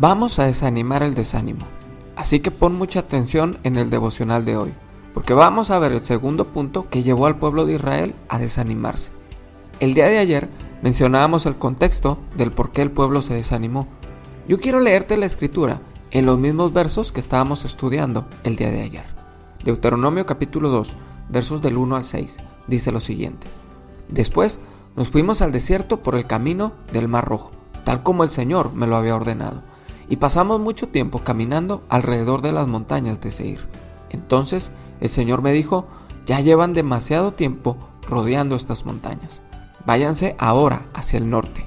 Vamos a desanimar el desánimo. Así que pon mucha atención en el devocional de hoy, porque vamos a ver el segundo punto que llevó al pueblo de Israel a desanimarse. El día de ayer mencionábamos el contexto del por qué el pueblo se desanimó. Yo quiero leerte la escritura en los mismos versos que estábamos estudiando el día de ayer. Deuteronomio capítulo 2, versos del 1 al 6, dice lo siguiente. Después nos fuimos al desierto por el camino del Mar Rojo, tal como el Señor me lo había ordenado y pasamos mucho tiempo caminando alrededor de las montañas de Seir. Entonces el Señor me dijo, ya llevan demasiado tiempo rodeando estas montañas. Váyanse ahora hacia el norte.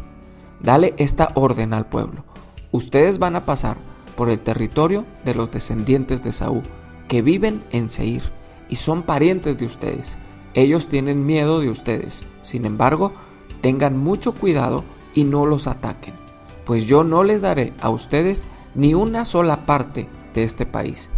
Dale esta orden al pueblo. Ustedes van a pasar por el territorio de los descendientes de Saúl, que viven en Seir, y son parientes de ustedes. Ellos tienen miedo de ustedes. Sin embargo, tengan mucho cuidado y no los ataquen pues yo no les daré a ustedes ni una sola parte de este país,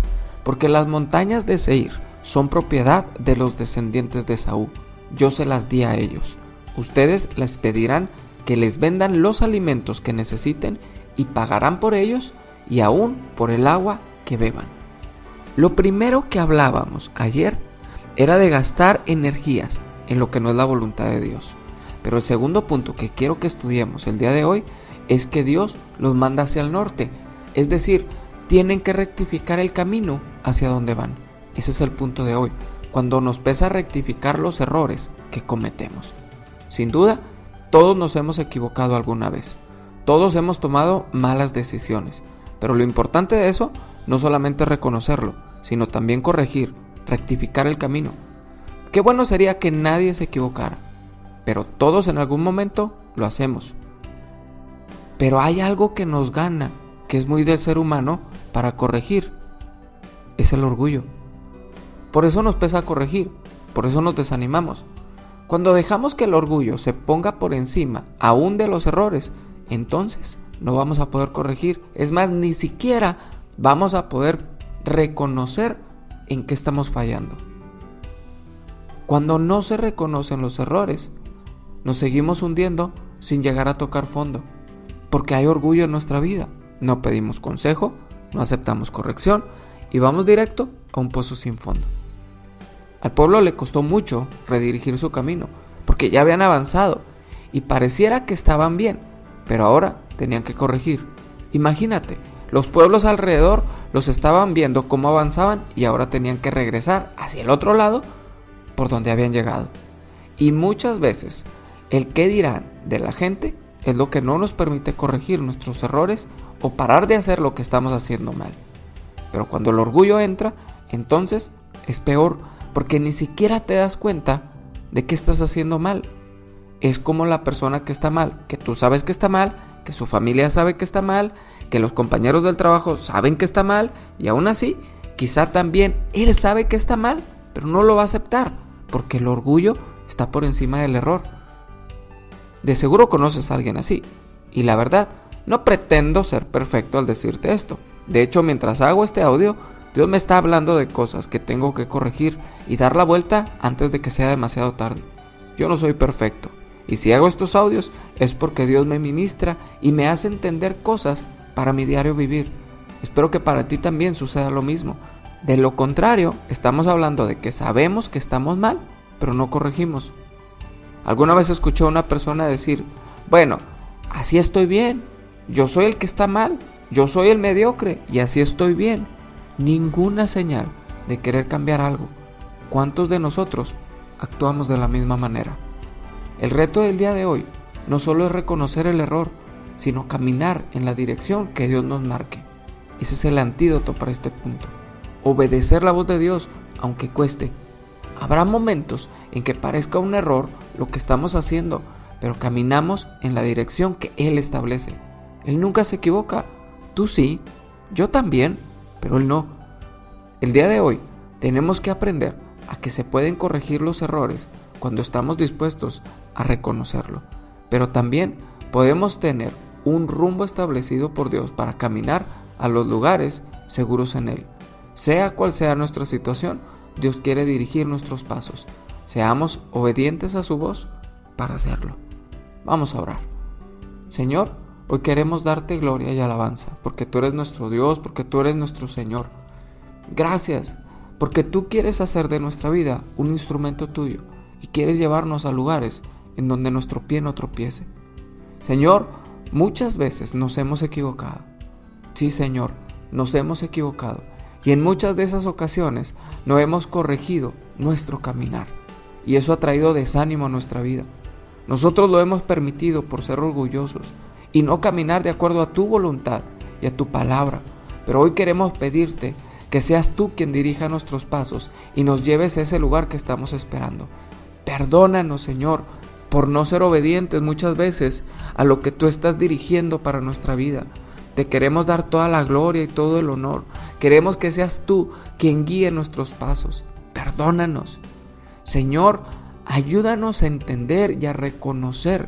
porque las montañas de Seir son propiedad de los descendientes de Saúl. Yo se las di a ellos. Ustedes les pedirán que les vendan los alimentos que necesiten y pagarán por ellos y aún por el agua que beban. Lo primero que hablábamos ayer era de gastar energías en lo que no es la voluntad de Dios. Pero el segundo punto que quiero que estudiemos el día de hoy es que Dios los manda hacia el norte. Es decir, tienen que rectificar el camino hacia donde van. Ese es el punto de hoy, cuando nos pesa rectificar los errores que cometemos. Sin duda, todos nos hemos equivocado alguna vez. Todos hemos tomado malas decisiones. Pero lo importante de eso no solamente reconocerlo, sino también corregir, rectificar el camino. Qué bueno sería que nadie se equivocara, pero todos en algún momento lo hacemos pero hay algo que nos gana, que es muy del ser humano, para corregir. Es el orgullo. Por eso nos pesa corregir, por eso nos desanimamos. Cuando dejamos que el orgullo se ponga por encima aún de los errores, entonces no vamos a poder corregir. Es más, ni siquiera vamos a poder reconocer en qué estamos fallando. Cuando no se reconocen los errores, nos seguimos hundiendo sin llegar a tocar fondo porque hay orgullo en nuestra vida. No pedimos consejo, no aceptamos corrección y vamos directo a un pozo sin fondo. Al pueblo le costó mucho redirigir su camino, porque ya habían avanzado y pareciera que estaban bien, pero ahora tenían que corregir. Imagínate, los pueblos alrededor los estaban viendo cómo avanzaban y ahora tenían que regresar hacia el otro lado por donde habían llegado. Y muchas veces el qué dirán de la gente es lo que no nos permite corregir nuestros errores o parar de hacer lo que estamos haciendo mal. Pero cuando el orgullo entra, entonces es peor porque ni siquiera te das cuenta de que estás haciendo mal. Es como la persona que está mal, que tú sabes que está mal, que su familia sabe que está mal, que los compañeros del trabajo saben que está mal y aún así, quizá también él sabe que está mal, pero no lo va a aceptar porque el orgullo está por encima del error. De seguro conoces a alguien así. Y la verdad, no pretendo ser perfecto al decirte esto. De hecho, mientras hago este audio, Dios me está hablando de cosas que tengo que corregir y dar la vuelta antes de que sea demasiado tarde. Yo no soy perfecto. Y si hago estos audios es porque Dios me ministra y me hace entender cosas para mi diario vivir. Espero que para ti también suceda lo mismo. De lo contrario, estamos hablando de que sabemos que estamos mal, pero no corregimos. Alguna vez escuché a una persona decir, bueno, así estoy bien, yo soy el que está mal, yo soy el mediocre y así estoy bien. Ninguna señal de querer cambiar algo. ¿Cuántos de nosotros actuamos de la misma manera? El reto del día de hoy no solo es reconocer el error, sino caminar en la dirección que Dios nos marque. Ese es el antídoto para este punto. Obedecer la voz de Dios, aunque cueste. Habrá momentos en que parezca un error lo que estamos haciendo, pero caminamos en la dirección que Él establece. Él nunca se equivoca. Tú sí, yo también, pero Él no. El día de hoy tenemos que aprender a que se pueden corregir los errores cuando estamos dispuestos a reconocerlo, pero también podemos tener un rumbo establecido por Dios para caminar a los lugares seguros en Él. Sea cual sea nuestra situación, Dios quiere dirigir nuestros pasos. Seamos obedientes a su voz para hacerlo. Vamos a orar. Señor, hoy queremos darte gloria y alabanza, porque tú eres nuestro Dios, porque tú eres nuestro Señor. Gracias, porque tú quieres hacer de nuestra vida un instrumento tuyo y quieres llevarnos a lugares en donde nuestro pie no tropiece. Señor, muchas veces nos hemos equivocado. Sí, Señor, nos hemos equivocado. Y en muchas de esas ocasiones no hemos corregido nuestro caminar. Y eso ha traído desánimo a nuestra vida. Nosotros lo hemos permitido por ser orgullosos y no caminar de acuerdo a tu voluntad y a tu palabra. Pero hoy queremos pedirte que seas tú quien dirija nuestros pasos y nos lleves a ese lugar que estamos esperando. Perdónanos, Señor, por no ser obedientes muchas veces a lo que tú estás dirigiendo para nuestra vida. Te queremos dar toda la gloria y todo el honor. Queremos que seas tú quien guíe nuestros pasos. Perdónanos. Señor, ayúdanos a entender y a reconocer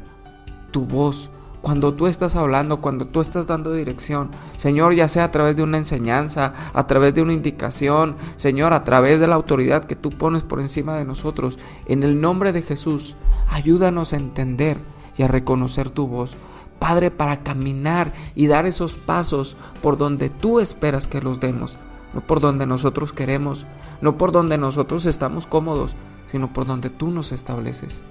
tu voz cuando tú estás hablando, cuando tú estás dando dirección. Señor, ya sea a través de una enseñanza, a través de una indicación, Señor, a través de la autoridad que tú pones por encima de nosotros. En el nombre de Jesús, ayúdanos a entender y a reconocer tu voz. Padre, para caminar y dar esos pasos por donde tú esperas que los demos, no por donde nosotros queremos, no por donde nosotros estamos cómodos, sino por donde tú nos estableces.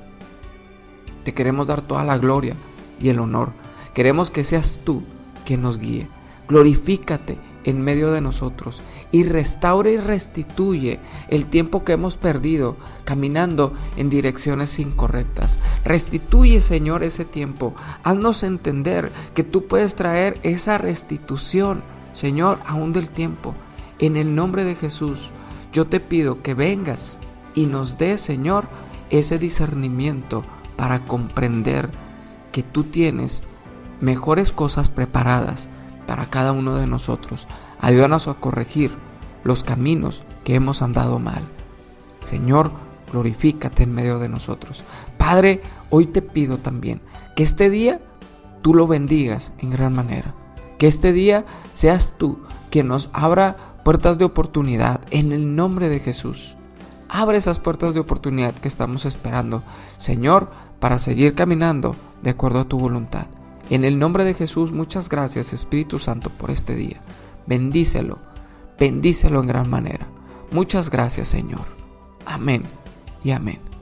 Te queremos dar toda la gloria y el honor. Queremos que seas tú quien nos guíe. Glorifícate en medio de nosotros y restaure y restituye el tiempo que hemos perdido caminando en direcciones incorrectas. Restituye, Señor, ese tiempo. Haznos entender que tú puedes traer esa restitución, Señor, aún del tiempo. En el nombre de Jesús, yo te pido que vengas y nos dé, Señor, ese discernimiento para comprender que tú tienes mejores cosas preparadas para cada uno de nosotros. Ayúdanos a corregir los caminos que hemos andado mal. Señor, glorifícate en medio de nosotros. Padre, hoy te pido también que este día tú lo bendigas en gran manera. Que este día seas tú quien nos abra puertas de oportunidad en el nombre de Jesús. Abre esas puertas de oportunidad que estamos esperando, Señor, para seguir caminando de acuerdo a tu voluntad. En el nombre de Jesús, muchas gracias Espíritu Santo por este día. Bendícelo, bendícelo en gran manera. Muchas gracias Señor. Amén y amén.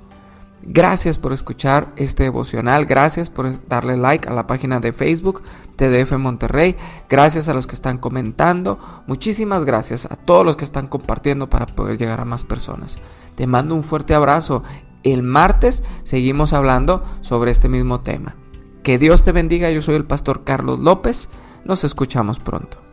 Gracias por escuchar este devocional, gracias por darle like a la página de Facebook TDF Monterrey, gracias a los que están comentando, muchísimas gracias a todos los que están compartiendo para poder llegar a más personas. Te mando un fuerte abrazo. El martes seguimos hablando sobre este mismo tema. Que Dios te bendiga, yo soy el pastor Carlos López, nos escuchamos pronto.